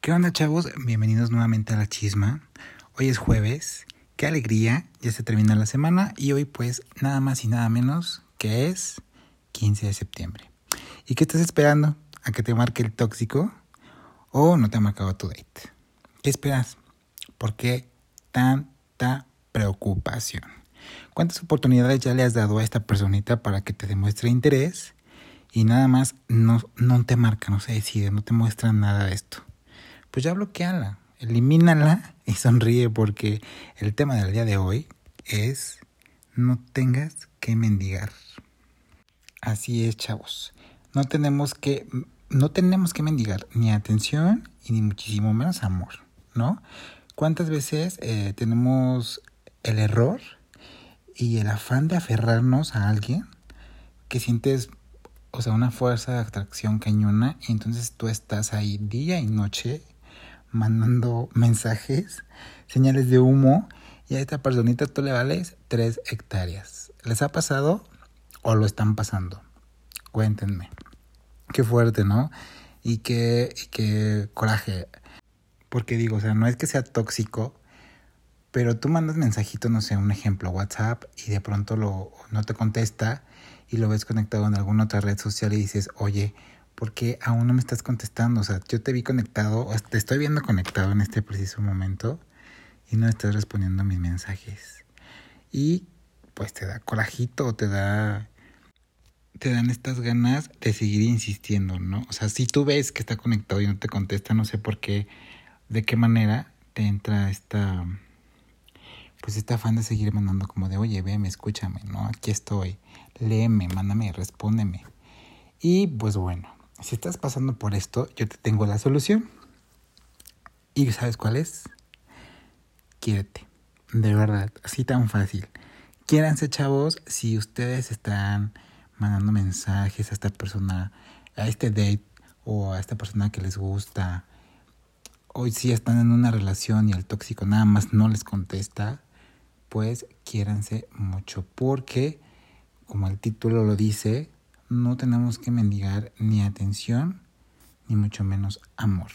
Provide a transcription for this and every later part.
¿Qué onda chavos? Bienvenidos nuevamente a la chisma. Hoy es jueves. Qué alegría, ya se termina la semana y hoy pues nada más y nada menos que es 15 de septiembre. ¿Y qué estás esperando? ¿A que te marque el tóxico? ¿O no te ha marcado tu date? ¿Qué esperas? ¿Por qué tanta preocupación? ¿Cuántas oportunidades ya le has dado a esta personita para que te demuestre interés? Y nada más no, no te marca, no se decide, no te muestra nada de esto. Pues ya bloqueala, elimínala y sonríe porque el tema del día de hoy es no tengas que mendigar. Así es, chavos. No tenemos que no tenemos que mendigar ni atención y ni muchísimo menos amor, ¿no? ¿Cuántas veces eh, tenemos el error y el afán de aferrarnos a alguien que sientes, o sea, una fuerza de atracción cañona y entonces tú estás ahí día y noche mandando mensajes, señales de humo y a esta personita tú le vales tres hectáreas. ¿Les ha pasado o lo están pasando? Cuéntenme. Qué fuerte, ¿no? Y qué, y qué coraje. Porque digo, o sea, no es que sea tóxico, pero tú mandas mensajito, no sé, un ejemplo, WhatsApp, y de pronto lo, no te contesta y lo ves conectado en alguna otra red social y dices, oye, ¿por qué aún no me estás contestando? O sea, yo te vi conectado, te estoy viendo conectado en este preciso momento y no estás respondiendo a mis mensajes. Y pues te da corajito, te da te dan estas ganas de seguir insistiendo, ¿no? O sea, si tú ves que está conectado y no te contesta, no sé por qué, de qué manera te entra esta, pues este afán de seguir mandando como de, oye, veme, escúchame, ¿no? Aquí estoy, léeme, mándame, respóndeme. Y pues bueno, si estás pasando por esto, yo te tengo la solución. ¿Y sabes cuál es? Quiérete. De verdad, así tan fácil. Quiéranse, chavos, si ustedes están mandando mensajes a esta persona, a este date o a esta persona que les gusta. Hoy si están en una relación y el tóxico nada más no les contesta, pues quiéranse mucho porque, como el título lo dice, no tenemos que mendigar ni atención ni mucho menos amor.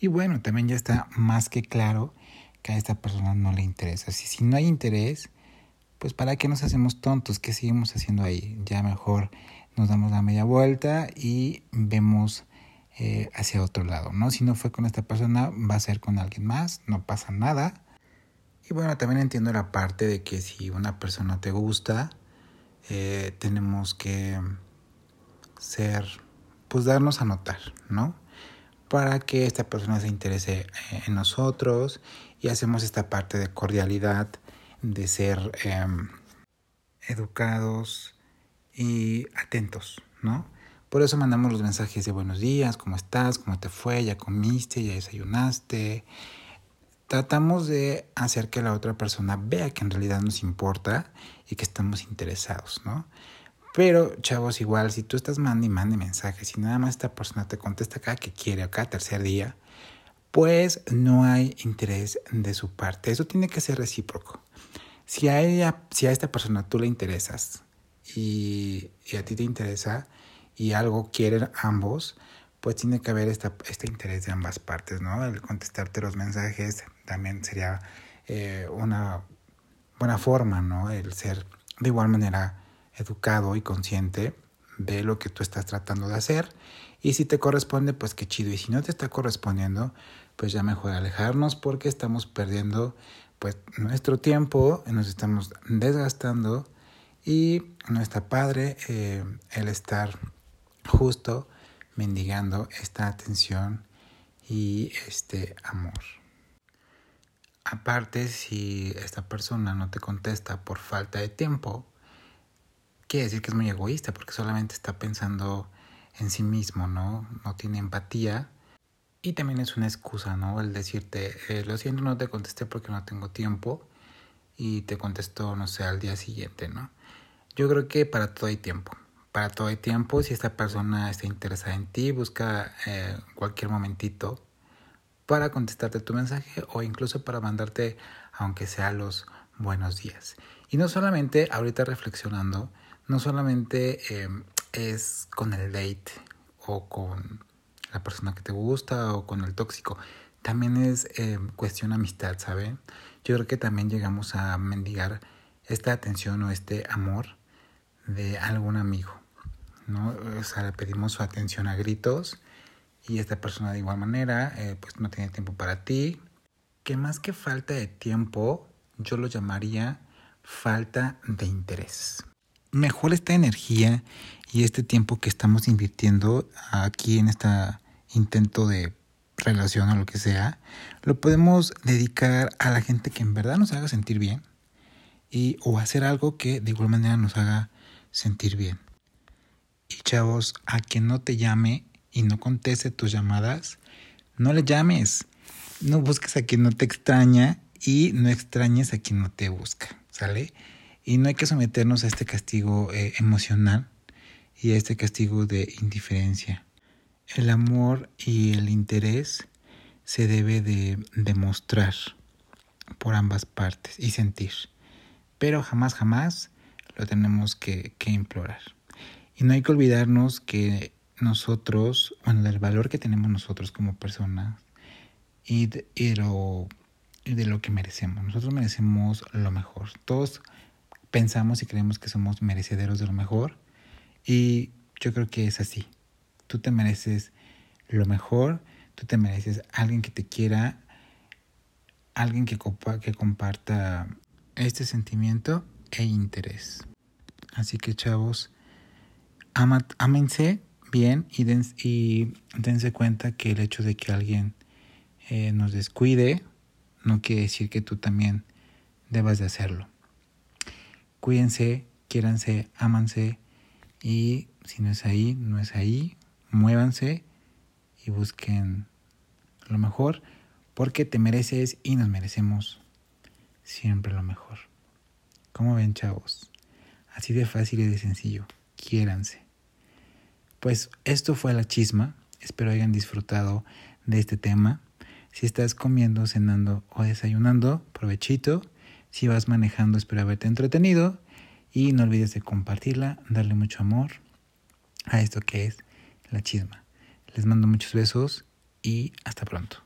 Y bueno, también ya está más que claro que a esta persona no le interesa. Si, si no hay interés, pues para qué nos hacemos tontos, qué seguimos haciendo ahí. Ya mejor nos damos la media vuelta y vemos eh, hacia otro lado, ¿no? Si no fue con esta persona, va a ser con alguien más, no pasa nada. Y bueno, también entiendo la parte de que si una persona te gusta, eh, tenemos que ser, pues darnos a notar, ¿no? Para que esta persona se interese eh, en nosotros y hacemos esta parte de cordialidad de ser em, educados y atentos, ¿no? Por eso mandamos los mensajes de buenos días, ¿cómo estás? ¿Cómo te fue? ¿Ya comiste? ¿Ya desayunaste? Tratamos de hacer que la otra persona vea que en realidad nos importa y que estamos interesados, ¿no? Pero, chavos, igual, si tú estás mandando y mande mensajes y nada más esta persona te contesta cada que quiere o cada tercer día, pues no hay interés de su parte. Eso tiene que ser recíproco. Si a ella, si a esta persona tú le interesas y, a ti te interesa y algo quieren ambos, pues tiene que haber esta, este interés de ambas partes, ¿no? El contestarte los mensajes también sería eh, una buena forma, ¿no? El ser de igual manera educado y consciente de lo que tú estás tratando de hacer. Y si te corresponde, pues qué chido. Y si no te está correspondiendo, pues ya mejor alejarnos porque estamos perdiendo pues nuestro tiempo, nos estamos desgastando y no está padre eh, el estar justo mendigando esta atención y este amor. Aparte, si esta persona no te contesta por falta de tiempo, quiere decir que es muy egoísta porque solamente está pensando en sí mismo, ¿no? No tiene empatía y también es una excusa, ¿no? El decirte, eh, lo siento, no te contesté porque no tengo tiempo y te contesto, no sé, al día siguiente, ¿no? Yo creo que para todo hay tiempo. Para todo hay tiempo. Si esta persona está interesada en ti, busca eh, cualquier momentito para contestarte tu mensaje o incluso para mandarte, aunque sea los buenos días. Y no solamente, ahorita reflexionando, no solamente eh, es con el date o con la persona que te gusta o con el tóxico. También es eh, cuestión amistad, ¿saben? Yo creo que también llegamos a mendigar esta atención o este amor de algún amigo, ¿no? O sea, le pedimos su atención a gritos y esta persona de igual manera, eh, pues no tiene tiempo para ti. Que más que falta de tiempo, yo lo llamaría falta de interés. Mejor esta energía y este tiempo que estamos invirtiendo aquí en este intento de relación o lo que sea, lo podemos dedicar a la gente que en verdad nos haga sentir bien y o hacer algo que de igual manera nos haga sentir bien. Chavos, a quien no te llame y no conteste tus llamadas, no le llames. No busques a quien no te extraña y no extrañes a quien no te busca, ¿sale? Y no hay que someternos a este castigo eh, emocional y a este castigo de indiferencia. El amor y el interés se debe de demostrar por ambas partes y sentir. Pero jamás, jamás lo tenemos que, implorar. Y no hay que olvidarnos que nosotros, bueno, del valor que tenemos nosotros como personas y de, lo, de lo que merecemos. Nosotros merecemos lo mejor. Todos pensamos y creemos que somos merecederos de lo mejor. Y yo creo que es así. Tú te mereces lo mejor, tú te mereces alguien que te quiera, alguien que, que comparta este sentimiento e interés. Así que chavos, ama, ámense bien y, y dense cuenta que el hecho de que alguien eh, nos descuide no quiere decir que tú también debas de hacerlo. Cuídense, quiéranse, ámanse y si no es ahí, no es ahí, muévanse y busquen lo mejor porque te mereces y nos merecemos siempre lo mejor. ¿Cómo ven chavos? Así de fácil y de sencillo. Quiéranse. Pues esto fue la chisma. Espero hayan disfrutado de este tema. Si estás comiendo, cenando o desayunando, provechito. Si vas manejando, espero haberte entretenido. Y no olvides de compartirla, darle mucho amor a esto que es la chisma. Les mando muchos besos y hasta pronto.